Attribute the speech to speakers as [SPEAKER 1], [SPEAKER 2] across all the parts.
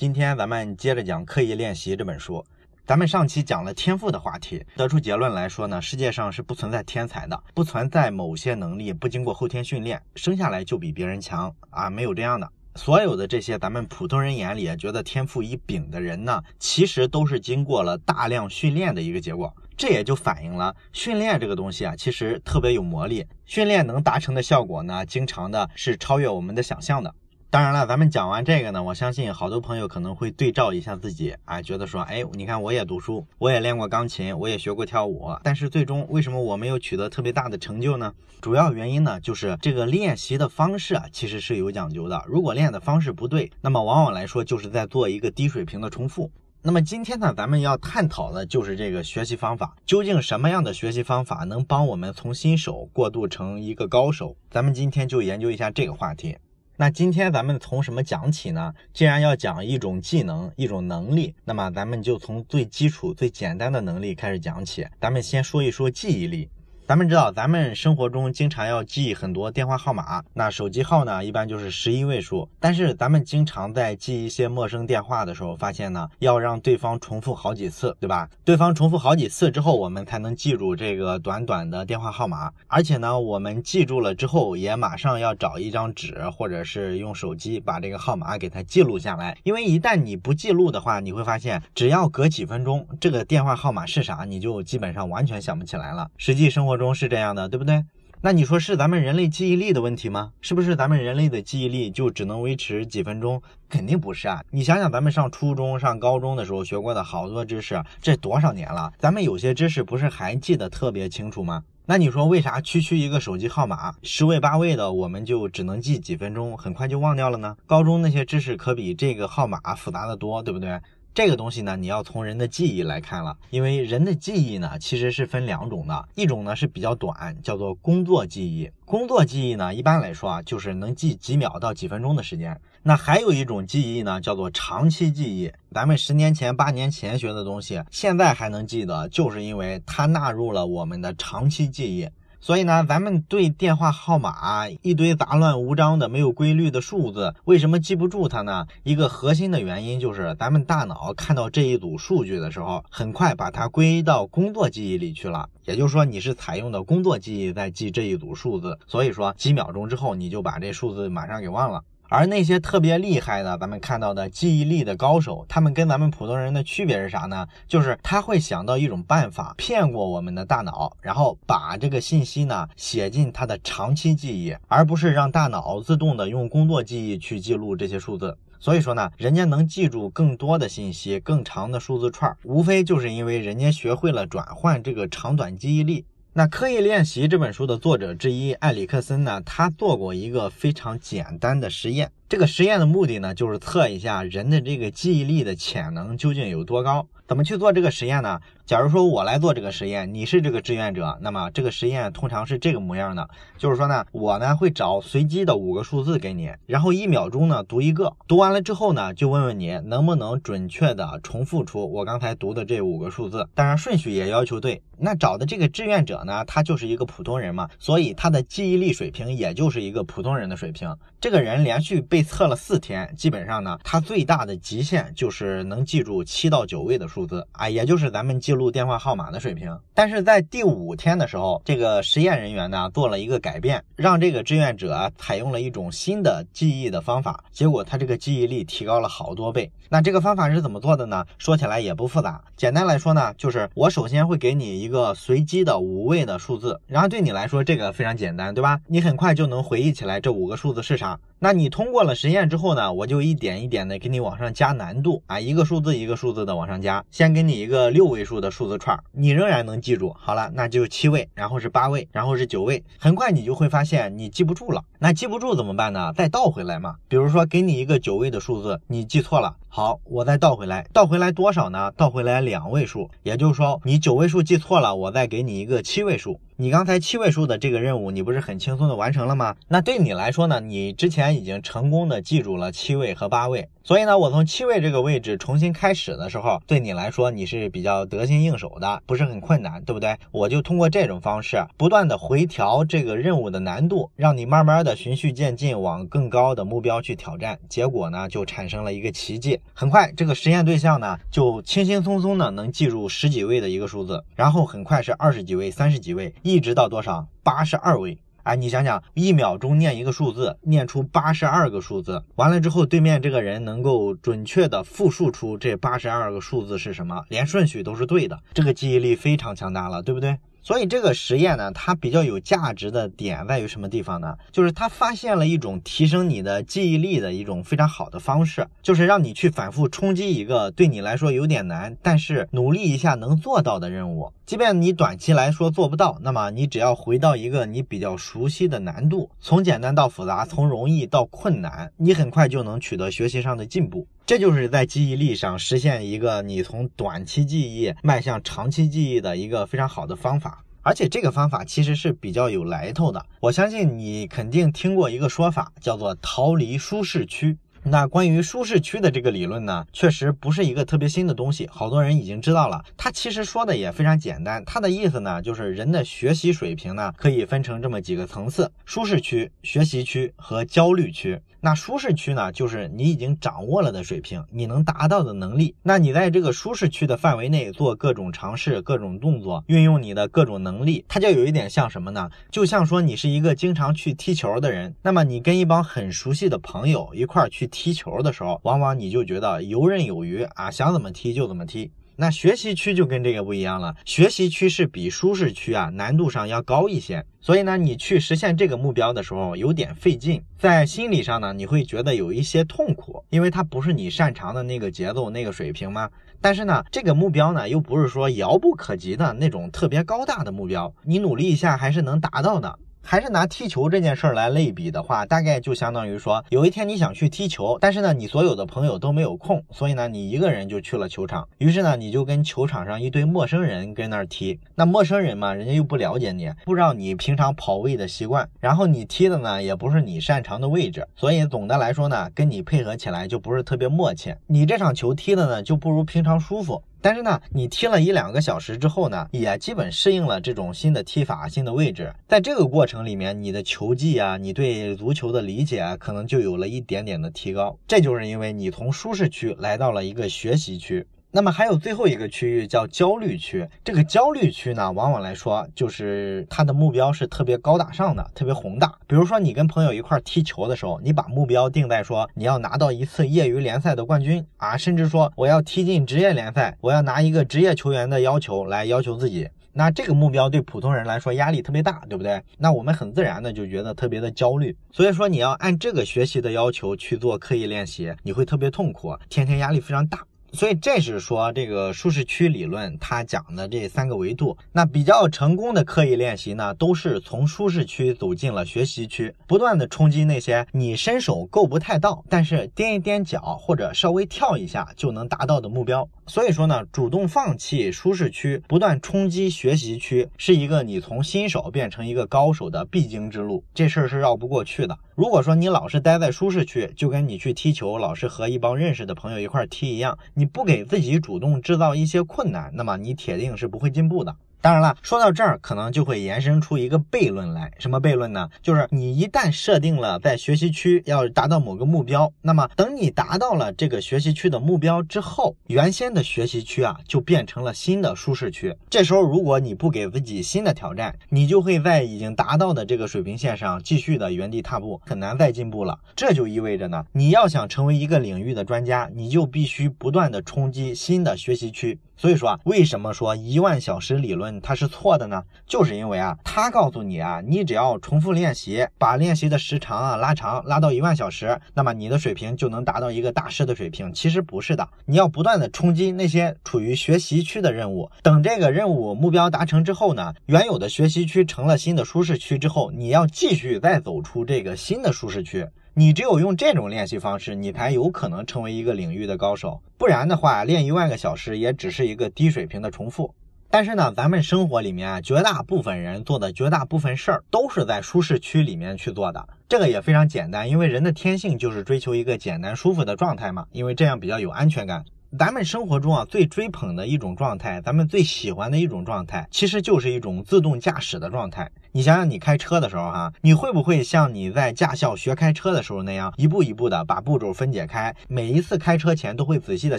[SPEAKER 1] 今天咱们接着讲《刻意练习》这本书。咱们上期讲了天赋的话题，得出结论来说呢，世界上是不存在天才的，不存在某些能力不经过后天训练生下来就比别人强啊，没有这样的。所有的这些咱们普通人眼里觉得天赋异禀的人呢，其实都是经过了大量训练的一个结果。这也就反映了训练这个东西啊，其实特别有魔力，训练能达成的效果呢，经常的是超越我们的想象的。当然了，咱们讲完这个呢，我相信好多朋友可能会对照一下自己，啊，觉得说，哎，你看我也读书，我也练过钢琴，我也学过跳舞，但是最终为什么我没有取得特别大的成就呢？主要原因呢，就是这个练习的方式啊，其实是有讲究的。如果练的方式不对，那么往往来说就是在做一个低水平的重复。那么今天呢，咱们要探讨的就是这个学习方法，究竟什么样的学习方法能帮我们从新手过渡成一个高手？咱们今天就研究一下这个话题。那今天咱们从什么讲起呢？既然要讲一种技能、一种能力，那么咱们就从最基础、最简单的能力开始讲起。咱们先说一说记忆力。咱们知道，咱们生活中经常要记很多电话号码，那手机号呢，一般就是十一位数。但是咱们经常在记一些陌生电话的时候，发现呢，要让对方重复好几次，对吧？对方重复好几次之后，我们才能记住这个短短的电话号码。而且呢，我们记住了之后，也马上要找一张纸，或者是用手机把这个号码给它记录下来。因为一旦你不记录的话，你会发现，只要隔几分钟，这个电话号码是啥，你就基本上完全想不起来了。实际生活。中是这样的，对不对？那你说是咱们人类记忆力的问题吗？是不是咱们人类的记忆力就只能维持几分钟？肯定不是啊！你想想，咱们上初中、上高中的时候学过的好多知识，这多少年了？咱们有些知识不是还记得特别清楚吗？那你说为啥区区一个手机号码，十位八位的，我们就只能记几分钟，很快就忘掉了呢？高中那些知识可比这个号码复杂的多，对不对？这个东西呢，你要从人的记忆来看了，因为人的记忆呢，其实是分两种的，一种呢是比较短，叫做工作记忆。工作记忆呢，一般来说啊，就是能记几秒到几分钟的时间。那还有一种记忆呢，叫做长期记忆。咱们十年前、八年前学的东西，现在还能记得，就是因为它纳入了我们的长期记忆。所以呢，咱们对电话号码一堆杂乱无章的、没有规律的数字，为什么记不住它呢？一个核心的原因就是，咱们大脑看到这一组数据的时候，很快把它归到工作记忆里去了。也就是说，你是采用的工作记忆在记这一组数字，所以说几秒钟之后，你就把这数字马上给忘了。而那些特别厉害的，咱们看到的记忆力的高手，他们跟咱们普通人的区别是啥呢？就是他会想到一种办法骗过我们的大脑，然后把这个信息呢写进他的长期记忆，而不是让大脑自动的用工作记忆去记录这些数字。所以说呢，人家能记住更多的信息、更长的数字串，无非就是因为人家学会了转换这个长短记忆力。那《刻意练习》这本书的作者之一埃里克森呢，他做过一个非常简单的实验。这个实验的目的呢，就是测一下人的这个记忆力的潜能究竟有多高。怎么去做这个实验呢？假如说我来做这个实验，你是这个志愿者，那么这个实验通常是这个模样的，就是说呢，我呢会找随机的五个数字给你，然后一秒钟呢读一个，读完了之后呢，就问问你能不能准确的重复出我刚才读的这五个数字，当然顺序也要求对。那找的这个志愿者呢，他就是一个普通人嘛，所以他的记忆力水平也就是一个普通人的水平。这个人连续被测了四天，基本上呢，他最大的极限就是能记住七到九位的数字啊，也就是咱们记。录电话号码的水平，但是在第五天的时候，这个实验人员呢做了一个改变，让这个志愿者采用了一种新的记忆的方法，结果他这个记忆力提高了好多倍。那这个方法是怎么做的呢？说起来也不复杂，简单来说呢，就是我首先会给你一个随机的五位的数字，然后对你来说这个非常简单，对吧？你很快就能回忆起来这五个数字是啥。那你通过了实验之后呢，我就一点一点的给你往上加难度啊，一个数字一个数字的往上加，先给你一个六位数的数字串，你仍然能记住。好了，那就七位，然后是八位，然后是九位，很快你就会发现你记不住了。那记不住怎么办呢？再倒回来嘛。比如说给你一个九位的数字，你记错了，好，我再倒回来，倒回来多少呢？倒回来两位数，也就是说你九位数记错了，我再给你一个七位数。你刚才七位数的这个任务，你不是很轻松的完成了吗？那对你来说呢？你之前已经成功的记住了七位和八位，所以呢，我从七位这个位置重新开始的时候，对你来说你是比较得心应手的，不是很困难，对不对？我就通过这种方式，不断的回调这个任务的难度，让你慢慢的循序渐进往更高的目标去挑战。结果呢，就产生了一个奇迹。很快，这个实验对象呢，就轻轻松松的能记住十几位的一个数字，然后很快是二十几位、三十几位，一直到多少？八十二位。哎，你想想，一秒钟念一个数字，念出八十二个数字，完了之后，对面这个人能够准确的复述出这八十二个数字是什么，连顺序都是对的，这个记忆力非常强大了，对不对？所以这个实验呢，它比较有价值的点在于什么地方呢？就是它发现了一种提升你的记忆力的一种非常好的方式，就是让你去反复冲击一个对你来说有点难，但是努力一下能做到的任务。即便你短期来说做不到，那么你只要回到一个你比较熟悉的难度，从简单到复杂，从容易到困难，你很快就能取得学习上的进步。这就是在记忆力上实现一个你从短期记忆迈向长期记忆的一个非常好的方法，而且这个方法其实是比较有来头的。我相信你肯定听过一个说法，叫做逃离舒适区。那关于舒适区的这个理论呢，确实不是一个特别新的东西，好多人已经知道了。它其实说的也非常简单，它的意思呢，就是人的学习水平呢，可以分成这么几个层次：舒适区、学习区和焦虑区。那舒适区呢，就是你已经掌握了的水平，你能达到的能力。那你在这个舒适区的范围内做各种尝试、各种动作，运用你的各种能力，它就有一点像什么呢？就像说你是一个经常去踢球的人，那么你跟一帮很熟悉的朋友一块去踢球的时候，往往你就觉得游刃有余啊，想怎么踢就怎么踢。那学习区就跟这个不一样了，学习区是比舒适区啊难度上要高一些，所以呢，你去实现这个目标的时候有点费劲，在心理上呢，你会觉得有一些痛苦，因为它不是你擅长的那个节奏、那个水平吗？但是呢，这个目标呢又不是说遥不可及的那种特别高大的目标，你努力一下还是能达到的。还是拿踢球这件事儿来类比的话，大概就相当于说，有一天你想去踢球，但是呢，你所有的朋友都没有空，所以呢，你一个人就去了球场。于是呢，你就跟球场上一堆陌生人跟那儿踢。那陌生人嘛，人家又不了解你，不知道你平常跑位的习惯，然后你踢的呢也不是你擅长的位置，所以总的来说呢，跟你配合起来就不是特别默契。你这场球踢的呢就不如平常舒服。但是呢，你踢了一两个小时之后呢，也基本适应了这种新的踢法、新的位置。在这个过程里面，你的球技啊，你对足球的理解啊，可能就有了一点点的提高。这就是因为你从舒适区来到了一个学习区。那么还有最后一个区域叫焦虑区，这个焦虑区呢，往往来说就是它的目标是特别高大上的，特别宏大。比如说你跟朋友一块踢球的时候，你把目标定在说你要拿到一次业余联赛的冠军啊，甚至说我要踢进职业联赛，我要拿一个职业球员的要求来要求自己。那这个目标对普通人来说压力特别大，对不对？那我们很自然的就觉得特别的焦虑。所以说你要按这个学习的要求去做刻意练习，你会特别痛苦，天天压力非常大。所以这是说这个舒适区理论，它讲的这三个维度。那比较成功的刻意练习呢，都是从舒适区走进了学习区，不断的冲击那些你伸手够不太到，但是踮一踮脚或者稍微跳一下就能达到的目标。所以说呢，主动放弃舒适区，不断冲击学习区，是一个你从新手变成一个高手的必经之路。这事儿是绕不过去的。如果说你老是待在舒适区，就跟你去踢球，老是和一帮认识的朋友一块踢一样，你不给自己主动制造一些困难，那么你铁定是不会进步的。当然了，说到这儿，可能就会延伸出一个悖论来。什么悖论呢？就是你一旦设定了在学习区要达到某个目标，那么等你达到了这个学习区的目标之后，原先的学习区啊就变成了新的舒适区。这时候，如果你不给自己新的挑战，你就会在已经达到的这个水平线上继续的原地踏步，很难再进步了。这就意味着呢，你要想成为一个领域的专家，你就必须不断的冲击新的学习区。所以说啊，为什么说一万小时理论它是错的呢？就是因为啊，它告诉你啊，你只要重复练习，把练习的时长啊拉长，拉到一万小时，那么你的水平就能达到一个大师的水平。其实不是的，你要不断的冲击那些处于学习区的任务。等这个任务目标达成之后呢，原有的学习区成了新的舒适区之后，你要继续再走出这个新的舒适区。你只有用这种练习方式，你才有可能成为一个领域的高手。不然的话，练一万个小时也只是一个低水平的重复。但是呢，咱们生活里面绝大部分人做的绝大部分事儿都是在舒适区里面去做的，这个也非常简单，因为人的天性就是追求一个简单舒服的状态嘛，因为这样比较有安全感。咱们生活中啊，最追捧的一种状态，咱们最喜欢的一种状态，其实就是一种自动驾驶的状态。你想想，你开车的时候哈，你会不会像你在驾校学开车的时候那样，一步一步的把步骤分解开？每一次开车前都会仔细的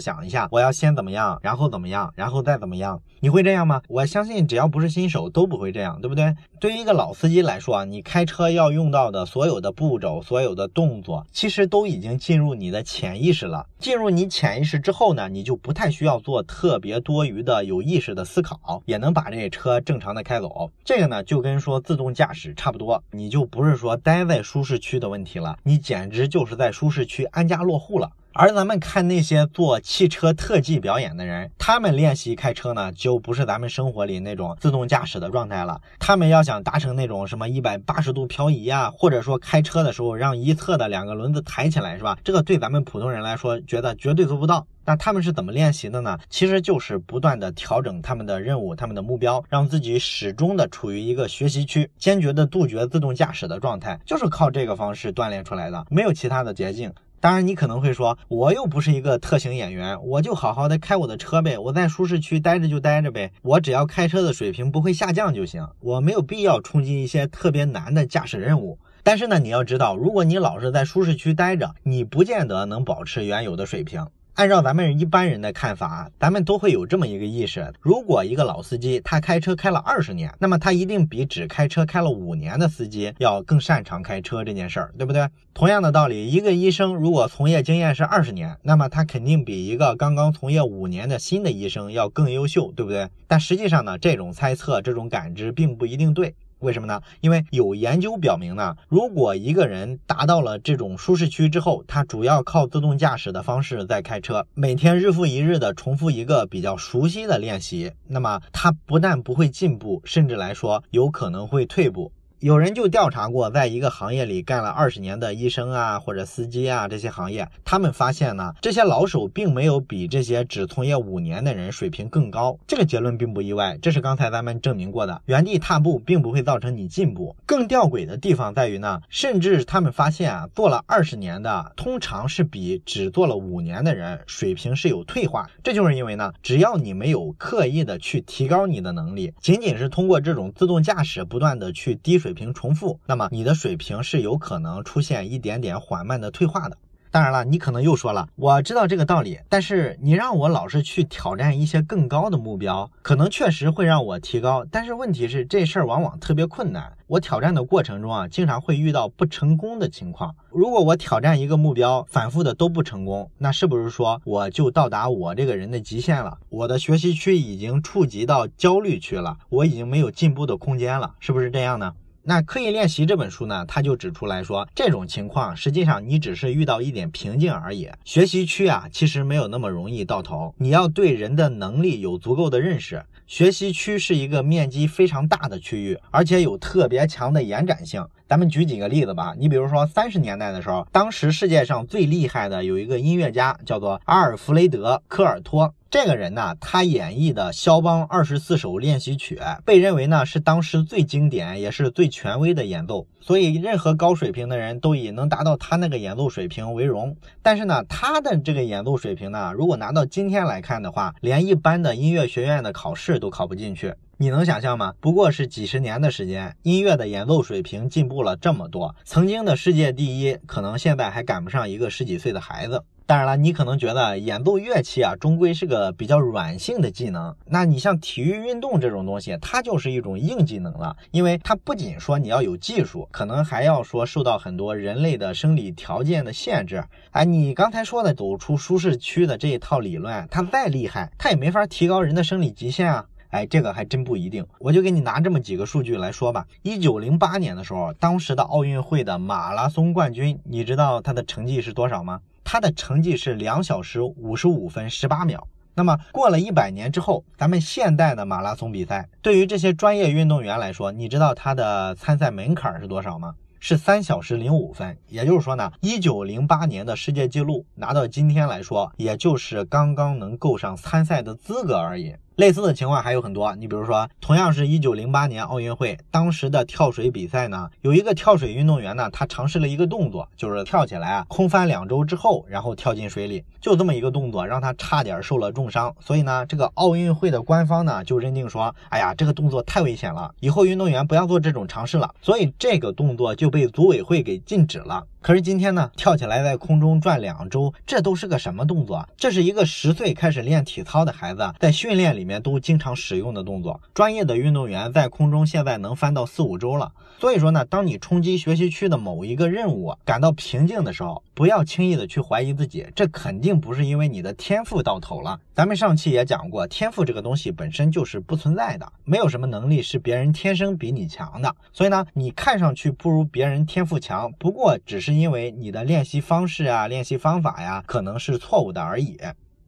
[SPEAKER 1] 想一下，我要先怎么样，然后怎么样，然后再怎么样？你会这样吗？我相信只要不是新手都不会这样，对不对？对于一个老司机来说啊，你开车要用到的所有的步骤、所有的动作，其实都已经进入你的潜意识了。进入你潜意识之后呢，你就不太需要做特别多余的有意识的思考，也能把这车正常的开走。这个呢，就跟说。自动驾驶差不多，你就不是说待在舒适区的问题了，你简直就是在舒适区安家落户了。而咱们看那些做汽车特技表演的人，他们练习开车呢，就不是咱们生活里那种自动驾驶的状态了。他们要想达成那种什么一百八十度漂移啊，或者说开车的时候让一侧的两个轮子抬起来，是吧？这个对咱们普通人来说，觉得绝对做不到。那他们是怎么练习的呢？其实就是不断的调整他们的任务、他们的目标，让自己始终的处于一个学习区，坚决的杜绝自动驾驶的状态，就是靠这个方式锻炼出来的，没有其他的捷径。当然，你可能会说，我又不是一个特型演员，我就好好的开我的车呗，我在舒适区待着就待着呗，我只要开车的水平不会下降就行，我没有必要冲击一些特别难的驾驶任务。但是呢，你要知道，如果你老是在舒适区待着，你不见得能保持原有的水平。按照咱们一般人的看法，咱们都会有这么一个意识：如果一个老司机他开车开了二十年，那么他一定比只开车开了五年的司机要更擅长开车这件事儿，对不对？同样的道理，一个医生如果从业经验是二十年，那么他肯定比一个刚刚从业五年的新的医生要更优秀，对不对？但实际上呢，这种猜测、这种感知并不一定对。为什么呢？因为有研究表明呢，如果一个人达到了这种舒适区之后，他主要靠自动驾驶的方式在开车，每天日复一日的重复一个比较熟悉的练习，那么他不但不会进步，甚至来说有可能会退步。有人就调查过，在一个行业里干了二十年的医生啊，或者司机啊这些行业，他们发现呢，这些老手并没有比这些只从业五年的人水平更高。这个结论并不意外，这是刚才咱们证明过的。原地踏步并不会造成你进步。更吊诡的地方在于呢，甚至他们发现啊，做了二十年的，通常是比只做了五年的人水平是有退化。这就是因为呢，只要你没有刻意的去提高你的能力，仅仅是通过这种自动驾驶不断的去滴水。水平重复，那么你的水平是有可能出现一点点缓慢的退化的。当然了，你可能又说了，我知道这个道理，但是你让我老是去挑战一些更高的目标，可能确实会让我提高。但是问题是，这事儿往往特别困难。我挑战的过程中啊，经常会遇到不成功的情况。如果我挑战一个目标，反复的都不成功，那是不是说我就到达我这个人的极限了？我的学习区已经触及到焦虑区了，我已经没有进步的空间了，是不是这样呢？那刻意练习这本书呢，他就指出来说，这种情况实际上你只是遇到一点瓶颈而已。学习区啊，其实没有那么容易到头。你要对人的能力有足够的认识。学习区是一个面积非常大的区域，而且有特别强的延展性。咱们举几个例子吧。你比如说三十年代的时候，当时世界上最厉害的有一个音乐家，叫做阿尔弗雷德·科尔托。这个人呢，他演绎的肖邦二十四首练习曲，被认为呢是当时最经典也是最权威的演奏，所以任何高水平的人都以能达到他那个演奏水平为荣。但是呢，他的这个演奏水平呢，如果拿到今天来看的话，连一般的音乐学院的考试都考不进去。你能想象吗？不过是几十年的时间，音乐的演奏水平进步了这么多，曾经的世界第一，可能现在还赶不上一个十几岁的孩子。当然了，你可能觉得演奏乐器啊，终归是个比较软性的技能。那你像体育运动这种东西，它就是一种硬技能了，因为它不仅说你要有技术，可能还要说受到很多人类的生理条件的限制。哎，你刚才说的走出舒适区的这一套理论，它再厉害，它也没法提高人的生理极限啊。哎，这个还真不一定。我就给你拿这么几个数据来说吧。一九零八年的时候，当时的奥运会的马拉松冠军，你知道他的成绩是多少吗？他的成绩是两小时五十五分十八秒。那么过了一百年之后，咱们现代的马拉松比赛，对于这些专业运动员来说，你知道他的参赛门槛是多少吗？是三小时零五分。也就是说呢，一九零八年的世界纪录拿到今天来说，也就是刚刚能够上参赛的资格而已。类似的情况还有很多，你比如说，同样是一九零八年奥运会，当时的跳水比赛呢，有一个跳水运动员呢，他尝试了一个动作，就是跳起来啊，空翻两周之后，然后跳进水里，就这么一个动作，让他差点受了重伤。所以呢，这个奥运会的官方呢，就认定说，哎呀，这个动作太危险了，以后运动员不要做这种尝试了。所以这个动作就被组委会给禁止了。可是今天呢，跳起来在空中转两周，这都是个什么动作？这是一个十岁开始练体操的孩子在训练里面都经常使用的动作。专业的运动员在空中现在能翻到四五周了。所以说呢，当你冲击学习区的某一个任务感到瓶颈的时候，不要轻易的去怀疑自己，这肯定不是因为你的天赋到头了。咱们上期也讲过，天赋这个东西本身就是不存在的，没有什么能力是别人天生比你强的。所以呢，你看上去不如别人天赋强，不过只是因为你的练习方式啊、练习方法呀，可能是错误的而已。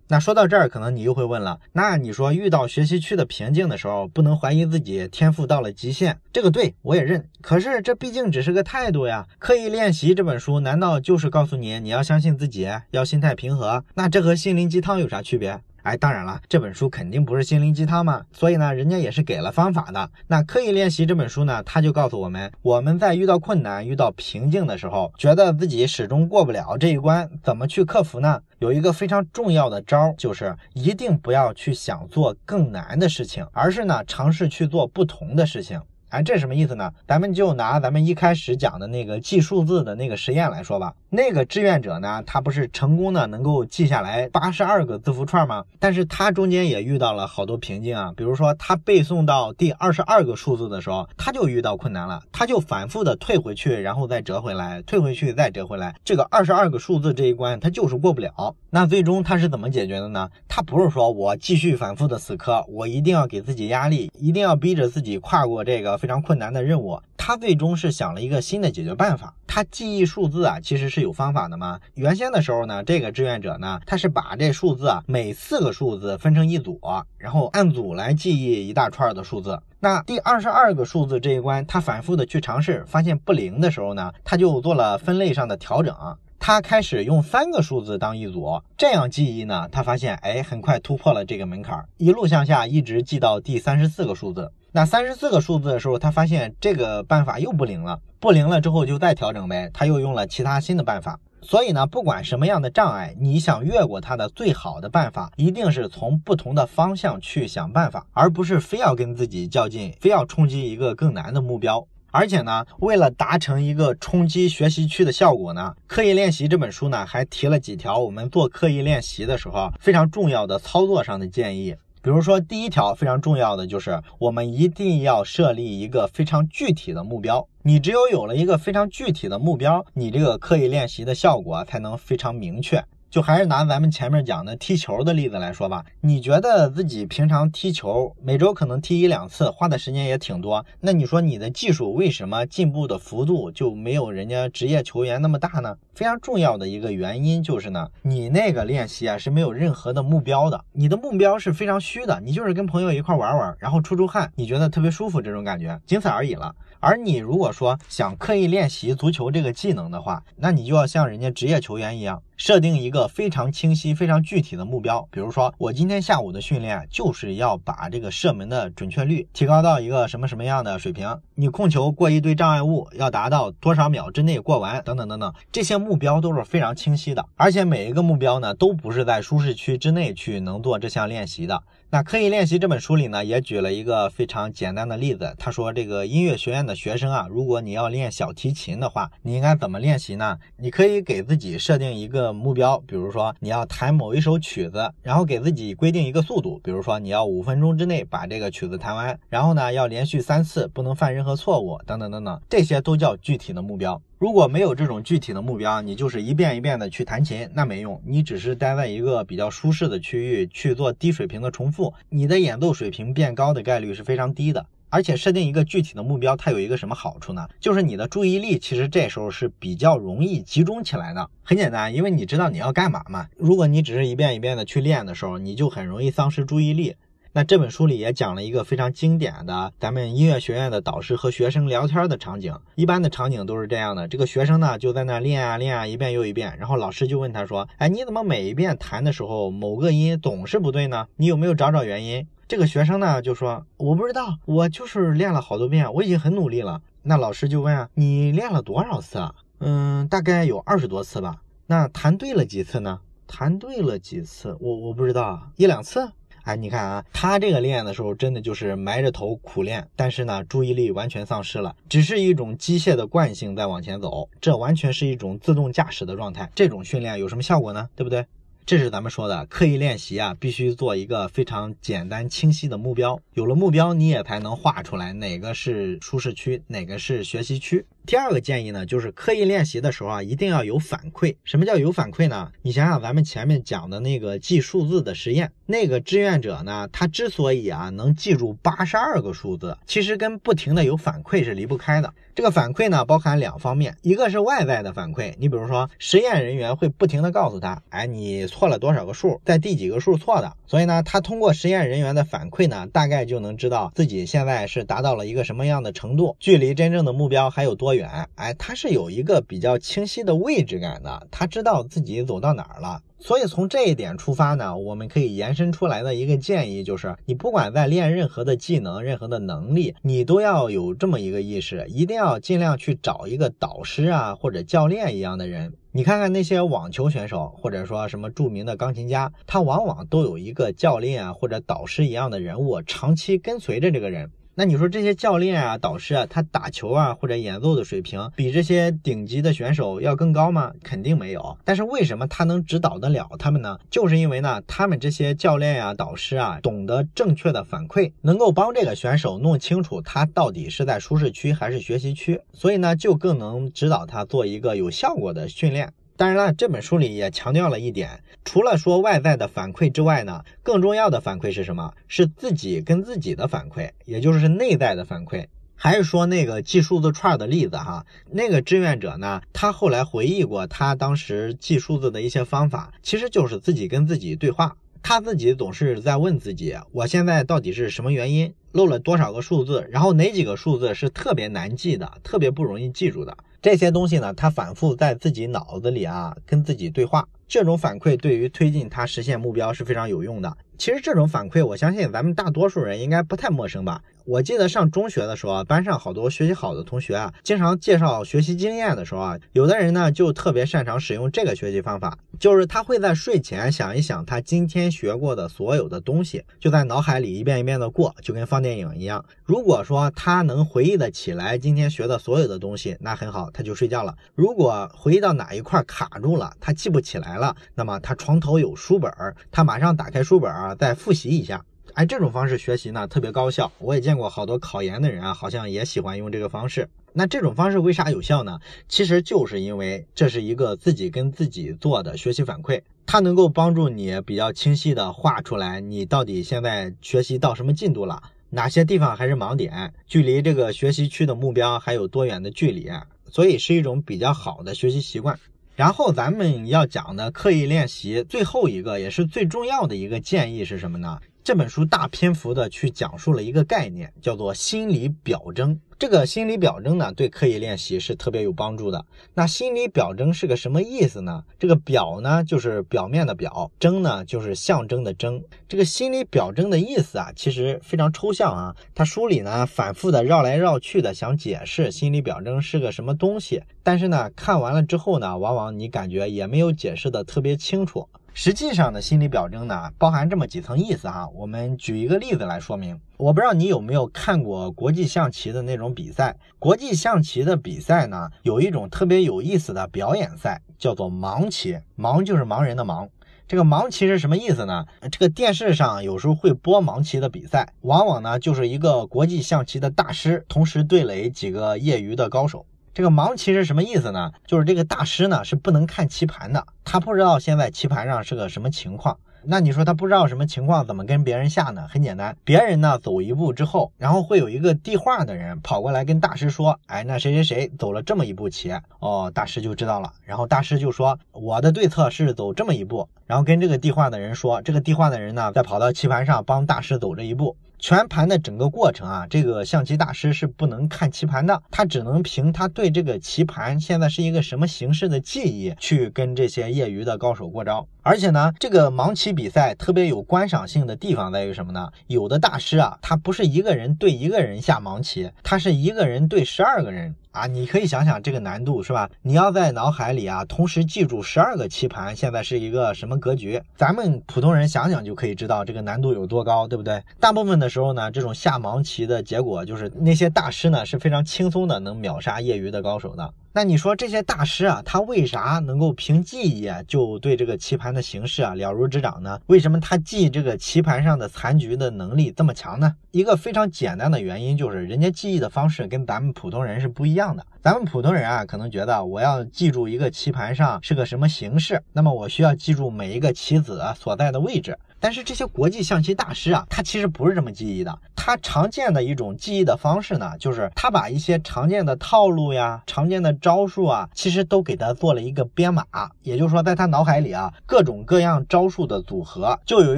[SPEAKER 1] 那说到这儿，可能你又会问了，那你说遇到学习区的瓶颈的时候，不能怀疑自己天赋到了极限，这个对我也认。可是这毕竟只是个态度呀。刻意练习这本书难道就是告诉你你要相信自己，要心态平和？那这和心灵鸡汤有啥区别？哎，当然了，这本书肯定不是心灵鸡汤嘛，所以呢，人家也是给了方法的。那刻意练习这本书呢，他就告诉我们，我们在遇到困难、遇到瓶颈的时候，觉得自己始终过不了这一关，怎么去克服呢？有一个非常重要的招，就是一定不要去想做更难的事情，而是呢，尝试去做不同的事情。哎，这什么意思呢？咱们就拿咱们一开始讲的那个记数字的那个实验来说吧。那个志愿者呢，他不是成功的能够记下来八十二个字符串吗？但是他中间也遇到了好多瓶颈啊。比如说他背诵到第二十二个数字的时候，他就遇到困难了，他就反复的退回去，然后再折回来，退回去再折回来。这个二十二个数字这一关，他就是过不了。那最终他是怎么解决的呢？他不是说我继续反复的死磕，我一定要给自己压力，一定要逼着自己跨过这个。非常困难的任务，他最终是想了一个新的解决办法。他记忆数字啊，其实是有方法的嘛。原先的时候呢，这个志愿者呢，他是把这数字啊，每四个数字分成一组，然后按组来记忆一大串的数字。那第二十二个数字这一关，他反复的去尝试，发现不灵的时候呢，他就做了分类上的调整。他开始用三个数字当一组，这样记忆呢，他发现哎，很快突破了这个门槛，一路向下，一直记到第三十四个数字。那三十四个数字的时候，他发现这个办法又不灵了，不灵了之后就再调整呗。他又用了其他新的办法。所以呢，不管什么样的障碍，你想越过它的最好的办法，一定是从不同的方向去想办法，而不是非要跟自己较劲，非要冲击一个更难的目标。而且呢，为了达成一个冲击学习区的效果呢，刻意练习这本书呢还提了几条我们做刻意练习的时候非常重要的操作上的建议。比如说，第一条非常重要的就是，我们一定要设立一个非常具体的目标。你只有有了一个非常具体的目标，你这个刻意练习的效果才能非常明确。就还是拿咱们前面讲的踢球的例子来说吧，你觉得自己平常踢球每周可能踢一两次，花的时间也挺多，那你说你的技术为什么进步的幅度就没有人家职业球员那么大呢？非常重要的一个原因就是呢，你那个练习啊是没有任何的目标的，你的目标是非常虚的，你就是跟朋友一块玩玩，然后出出汗，你觉得特别舒服这种感觉，仅此而已了。而你如果说想刻意练习足球这个技能的话，那你就要像人家职业球员一样，设定一个非常清晰、非常具体的目标。比如说，我今天下午的训练就是要把这个射门的准确率提高到一个什么什么样的水平。你控球过一堆障碍物要达到多少秒之内过完，等等等等，这些目标都是非常清晰的。而且每一个目标呢，都不是在舒适区之内去能做这项练习的。那刻意练习这本书里呢，也举了一个非常简单的例子。他说，这个音乐学院的学生啊，如果你要练小提琴的话，你应该怎么练习呢？你可以给自己设定一个目标，比如说你要弹某一首曲子，然后给自己规定一个速度，比如说你要五分钟之内把这个曲子弹完，然后呢要连续三次，不能犯任何错误，等等等等，这些都叫具体的目标。如果没有这种具体的目标，你就是一遍一遍的去弹琴，那没用。你只是待在一个比较舒适的区域去做低水平的重复，你的演奏水平变高的概率是非常低的。而且设定一个具体的目标，它有一个什么好处呢？就是你的注意力其实这时候是比较容易集中起来的。很简单，因为你知道你要干嘛嘛。如果你只是一遍一遍的去练的时候，你就很容易丧失注意力。那这本书里也讲了一个非常经典的咱们音乐学院的导师和学生聊天的场景。一般的场景都是这样的：这个学生呢就在那练啊练啊，一遍又一遍。然后老师就问他说：“哎，你怎么每一遍弹的时候某个音总是不对呢？你有没有找找原因？”这个学生呢就说我不知道，我就是练了好多遍，我已经很努力了。那老师就问啊，你练了多少次啊？嗯，大概有二十多次吧。那弹对了几次呢？弹对了几次？我我不知道，一两次。哎，你看啊，他这个练的时候，真的就是埋着头苦练，但是呢，注意力完全丧失了，只是一种机械的惯性在往前走，这完全是一种自动驾驶的状态。这种训练有什么效果呢？对不对？这是咱们说的刻意练习啊，必须做一个非常简单清晰的目标。有了目标，你也才能画出来哪个是舒适区，哪个是学习区。第二个建议呢，就是刻意练习的时候啊，一定要有反馈。什么叫有反馈呢？你想想咱们前面讲的那个记数字的实验，那个志愿者呢，他之所以啊能记住八十二个数字，其实跟不停的有反馈是离不开的。这个反馈呢，包含两方面，一个是外在的反馈，你比如说实验人员会不停的告诉他，哎，你错了多少个数，在第几个数错的，所以呢，他通过实验人员的反馈呢，大概就能知道自己现在是达到了一个什么样的程度，距离真正的目标还有多远，哎，他是有一个比较清晰的位置感的，他知道自己走到哪儿了。所以从这一点出发呢，我们可以延伸出来的一个建议就是，你不管在练任何的技能、任何的能力，你都要有这么一个意识，一定要尽量去找一个导师啊或者教练一样的人。你看看那些网球选手，或者说什么著名的钢琴家，他往往都有一个教练啊或者导师一样的人物，长期跟随着这个人。那你说这些教练啊、导师啊，他打球啊或者演奏的水平比这些顶级的选手要更高吗？肯定没有。但是为什么他能指导得了他们呢？就是因为呢，他们这些教练呀、导师啊，懂得正确的反馈，能够帮这个选手弄清楚他到底是在舒适区还是学习区，所以呢，就更能指导他做一个有效果的训练。当然了，这本书里也强调了一点，除了说外在的反馈之外呢，更重要的反馈是什么？是自己跟自己的反馈，也就是内在的反馈。还是说那个记数字串的例子哈，那个志愿者呢，他后来回忆过他当时记数字的一些方法，其实就是自己跟自己对话。他自己总是在问自己，我现在到底是什么原因漏了多少个数字，然后哪几个数字是特别难记的，特别不容易记住的。这些东西呢，他反复在自己脑子里啊，跟自己对话。这种反馈对于推进他实现目标是非常有用的。其实这种反馈，我相信咱们大多数人应该不太陌生吧。我记得上中学的时候，班上好多学习好的同学啊，经常介绍学习经验的时候啊，有的人呢就特别擅长使用这个学习方法，就是他会在睡前想一想他今天学过的所有的东西，就在脑海里一遍一遍的过，就跟放电影一样。如果说他能回忆的起来今天学的所有的东西，那很好，他就睡觉了。如果回忆到哪一块卡住了，他记不起来了，那么他床头有书本，他马上打开书本啊，再复习一下。哎，这种方式学习呢特别高效，我也见过好多考研的人啊，好像也喜欢用这个方式。那这种方式为啥有效呢？其实就是因为这是一个自己跟自己做的学习反馈，它能够帮助你比较清晰的画出来你到底现在学习到什么进度了，哪些地方还是盲点，距离这个学习区的目标还有多远的距离，所以是一种比较好的学习习惯。然后咱们要讲的刻意练习最后一个也是最重要的一个建议是什么呢？这本书大篇幅的去讲述了一个概念，叫做心理表征。这个心理表征呢，对刻意练习是特别有帮助的。那心理表征是个什么意思呢？这个表呢，就是表面的表；征呢，就是象征的征。这个心理表征的意思啊，其实非常抽象啊。他书里呢，反复的绕来绕去的想解释心理表征是个什么东西，但是呢，看完了之后呢，往往你感觉也没有解释的特别清楚。实际上的心理表征呢，包含这么几层意思哈。我们举一个例子来说明。我不知道你有没有看过国际象棋的那种比赛。国际象棋的比赛呢，有一种特别有意思的表演赛，叫做盲棋。盲就是盲人的盲。这个盲棋是什么意思呢？这个电视上有时候会播盲棋的比赛，往往呢就是一个国际象棋的大师，同时对垒几个业余的高手。这个盲棋是什么意思呢？就是这个大师呢是不能看棋盘的，他不知道现在棋盘上是个什么情况。那你说他不知道什么情况，怎么跟别人下呢？很简单，别人呢走一步之后，然后会有一个递话的人跑过来跟大师说：“哎，那谁谁谁走了这么一步棋，哦，大师就知道了。”然后大师就说：“我的对策是走这么一步。”然后跟这个递话的人说，这个递话的人呢再跑到棋盘上帮大师走这一步。全盘的整个过程啊，这个象棋大师是不能看棋盘的，他只能凭他对这个棋盘现在是一个什么形式的记忆，去跟这些业余的高手过招。而且呢，这个盲棋比赛特别有观赏性的地方在于什么呢？有的大师啊，他不是一个人对一个人下盲棋，他是一个人对十二个人。啊，你可以想想这个难度是吧？你要在脑海里啊，同时记住十二个棋盘现在是一个什么格局，咱们普通人想想就可以知道这个难度有多高，对不对？大部分的时候呢，这种下盲棋的结果就是那些大师呢是非常轻松的能秒杀业余的高手的。那你说这些大师啊，他为啥能够凭记忆啊就对这个棋盘的形式啊了如指掌呢？为什么他记这个棋盘上的残局的能力这么强呢？一个非常简单的原因就是，人家记忆的方式跟咱们普通人是不一样的。咱们普通人啊，可能觉得我要记住一个棋盘上是个什么形式，那么我需要记住每一个棋子所在的位置。但是这些国际象棋大师啊，他其实不是这么记忆的。他常见的一种记忆的方式呢，就是他把一些常见的套路呀、常见的招数啊，其实都给他做了一个编码。也就是说，在他脑海里啊，各种各样招数的组合，就有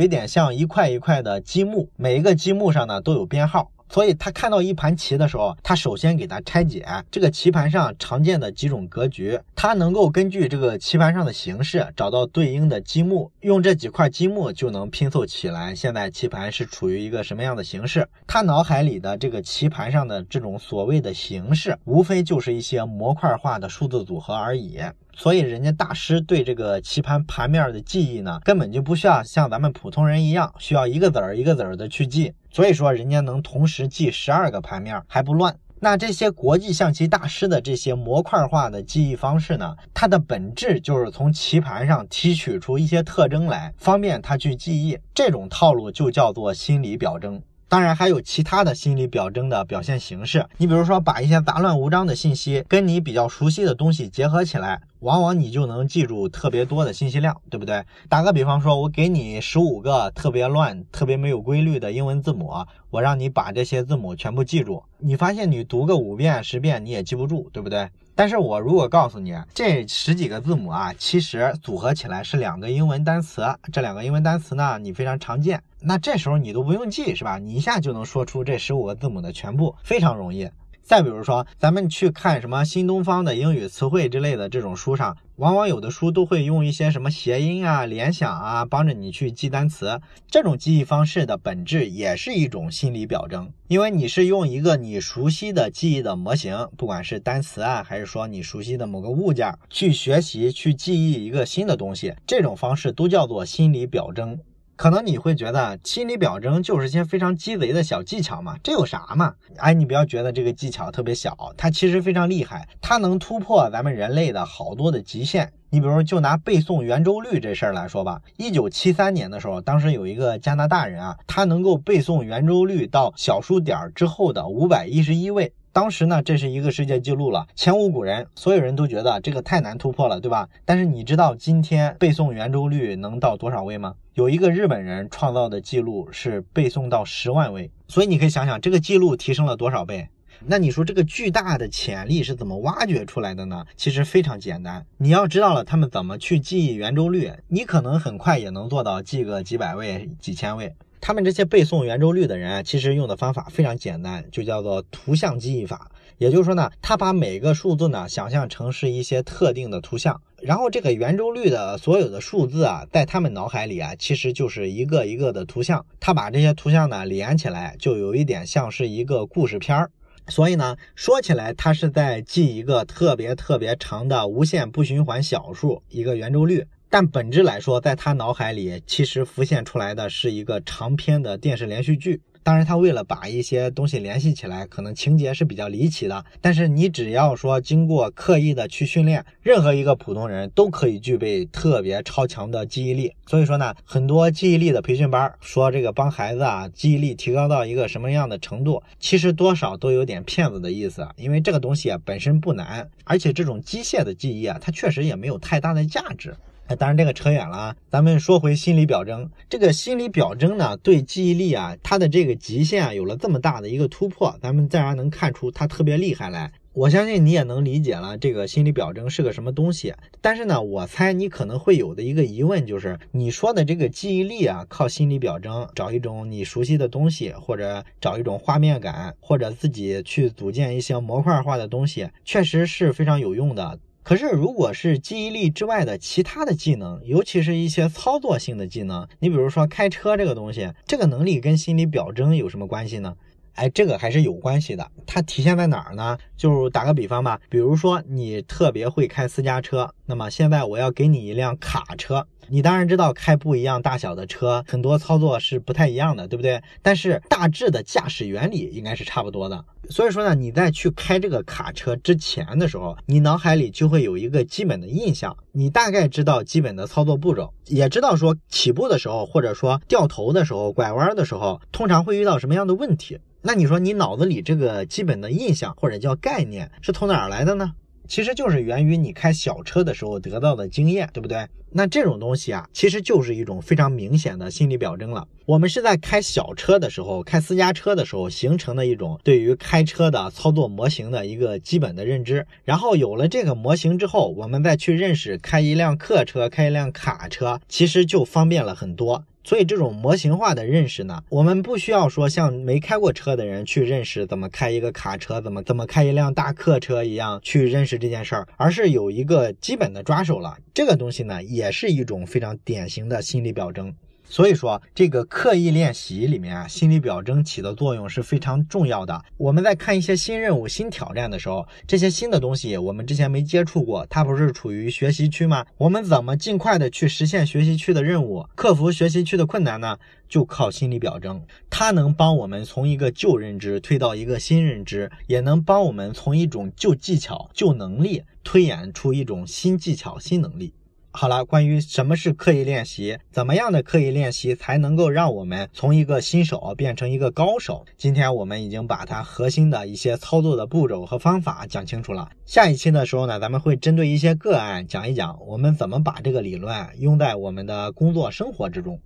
[SPEAKER 1] 一点像一块一块的积木，每一个积木上呢都有编号。所以他看到一盘棋的时候，他首先给它拆解这个棋盘上常见的几种格局，他能够根据这个棋盘上的形式找到对应的积木，用这几块积木就能拼凑起来。现在棋盘是处于一个什么样的形式？他脑海里的这个棋盘上的这种所谓的形式，无非就是一些模块化的数字组合而已。所以人家大师对这个棋盘盘面的记忆呢，根本就不需要像咱们普通人一样，需要一个子儿一个子儿的去记。所以说，人家能同时记十二个盘面还不乱。那这些国际象棋大师的这些模块化的记忆方式呢？它的本质就是从棋盘上提取出一些特征来，方便他去记忆。这种套路就叫做心理表征。当然还有其他的心理表征的表现形式，你比如说把一些杂乱无章的信息跟你比较熟悉的东西结合起来，往往你就能记住特别多的信息量，对不对？打个比方说，我给你十五个特别乱、特别没有规律的英文字母，我让你把这些字母全部记住，你发现你读个五遍十遍你也记不住，对不对？但是我如果告诉你这十几个字母啊，其实组合起来是两个英文单词，这两个英文单词呢，你非常常见。那这时候你都不用记是吧？你一下就能说出这十五个字母的全部，非常容易。再比如说，咱们去看什么新东方的英语词汇之类的这种书上，往往有的书都会用一些什么谐音啊、联想啊，帮着你去记单词。这种记忆方式的本质也是一种心理表征，因为你是用一个你熟悉的记忆的模型，不管是单词啊，还是说你熟悉的某个物件，去学习去记忆一个新的东西，这种方式都叫做心理表征。可能你会觉得心理表征就是些非常鸡贼的小技巧嘛，这有啥嘛？哎，你不要觉得这个技巧特别小，它其实非常厉害，它能突破咱们人类的好多的极限。你比如就拿背诵圆周率这事儿来说吧，一九七三年的时候，当时有一个加拿大人啊，他能够背诵圆周率到小数点之后的五百一十一位。当时呢，这是一个世界纪录了，前无古人，所有人都觉得这个太难突破了，对吧？但是你知道今天背诵圆周率能到多少位吗？有一个日本人创造的记录是背诵到十万位，所以你可以想想这个记录提升了多少倍。那你说这个巨大的潜力是怎么挖掘出来的呢？其实非常简单，你要知道了他们怎么去记忆圆周率，你可能很快也能做到记个几百位、几千位。他们这些背诵圆周率的人啊，其实用的方法非常简单，就叫做图像记忆法。也就是说呢，他把每个数字呢想象成是一些特定的图像，然后这个圆周率的所有的数字啊，在他们脑海里啊，其实就是一个一个的图像。他把这些图像呢连起来，就有一点像是一个故事片儿。所以呢，说起来，他是在记一个特别特别长的无限不循环小数，一个圆周率。但本质来说，在他脑海里，其实浮现出来的是一个长篇的电视连续剧。当然，他为了把一些东西联系起来，可能情节是比较离奇的。但是你只要说经过刻意的去训练，任何一个普通人都可以具备特别超强的记忆力。所以说呢，很多记忆力的培训班说这个帮孩子啊记忆力提高到一个什么样的程度，其实多少都有点骗子的意思。因为这个东西啊本身不难，而且这种机械的记忆啊，它确实也没有太大的价值。哎，当然这个扯远了啊，咱们说回心理表征。这个心理表征呢，对记忆力啊，它的这个极限啊，有了这么大的一个突破，咱们自然能看出它特别厉害来。我相信你也能理解了这个心理表征是个什么东西。但是呢，我猜你可能会有的一个疑问就是，你说的这个记忆力啊，靠心理表征找一种你熟悉的东西，或者找一种画面感，或者自己去组建一些模块化的东西，确实是非常有用的。可是，如果是记忆力之外的其他的技能，尤其是一些操作性的技能，你比如说开车这个东西，这个能力跟心理表征有什么关系呢？哎，这个还是有关系的。它体现在哪儿呢？就打个比方吧，比如说你特别会开私家车，那么现在我要给你一辆卡车。你当然知道，开不一样大小的车，很多操作是不太一样的，对不对？但是大致的驾驶原理应该是差不多的。所以说呢，你在去开这个卡车之前的时候，你脑海里就会有一个基本的印象，你大概知道基本的操作步骤，也知道说起步的时候，或者说掉头的时候、拐弯的时候，通常会遇到什么样的问题。那你说你脑子里这个基本的印象或者叫概念是从哪儿来的呢？其实就是源于你开小车的时候得到的经验，对不对？那这种东西啊，其实就是一种非常明显的心理表征了。我们是在开小车的时候，开私家车的时候形成的一种对于开车的操作模型的一个基本的认知。然后有了这个模型之后，我们再去认识开一辆客车、开一辆卡车，其实就方便了很多。所以这种模型化的认识呢，我们不需要说像没开过车的人去认识怎么开一个卡车，怎么怎么开一辆大客车一样去认识这件事儿，而是有一个基本的抓手了。这个东西呢，也是一种非常典型的心理表征。所以说，这个刻意练习里面啊，心理表征起的作用是非常重要的。我们在看一些新任务、新挑战的时候，这些新的东西我们之前没接触过，它不是处于学习区吗？我们怎么尽快的去实现学习区的任务，克服学习区的困难呢？就靠心理表征，它能帮我们从一个旧认知推到一个新认知，也能帮我们从一种旧技巧、旧能力推演出一种新技巧、新能力。好了，关于什么是刻意练习，怎么样的刻意练习才能够让我们从一个新手变成一个高手？今天我们已经把它核心的一些操作的步骤和方法讲清楚了。下一期的时候呢，咱们会针对一些个案讲一讲，我们怎么把这个理论用在我们的工作生活之中。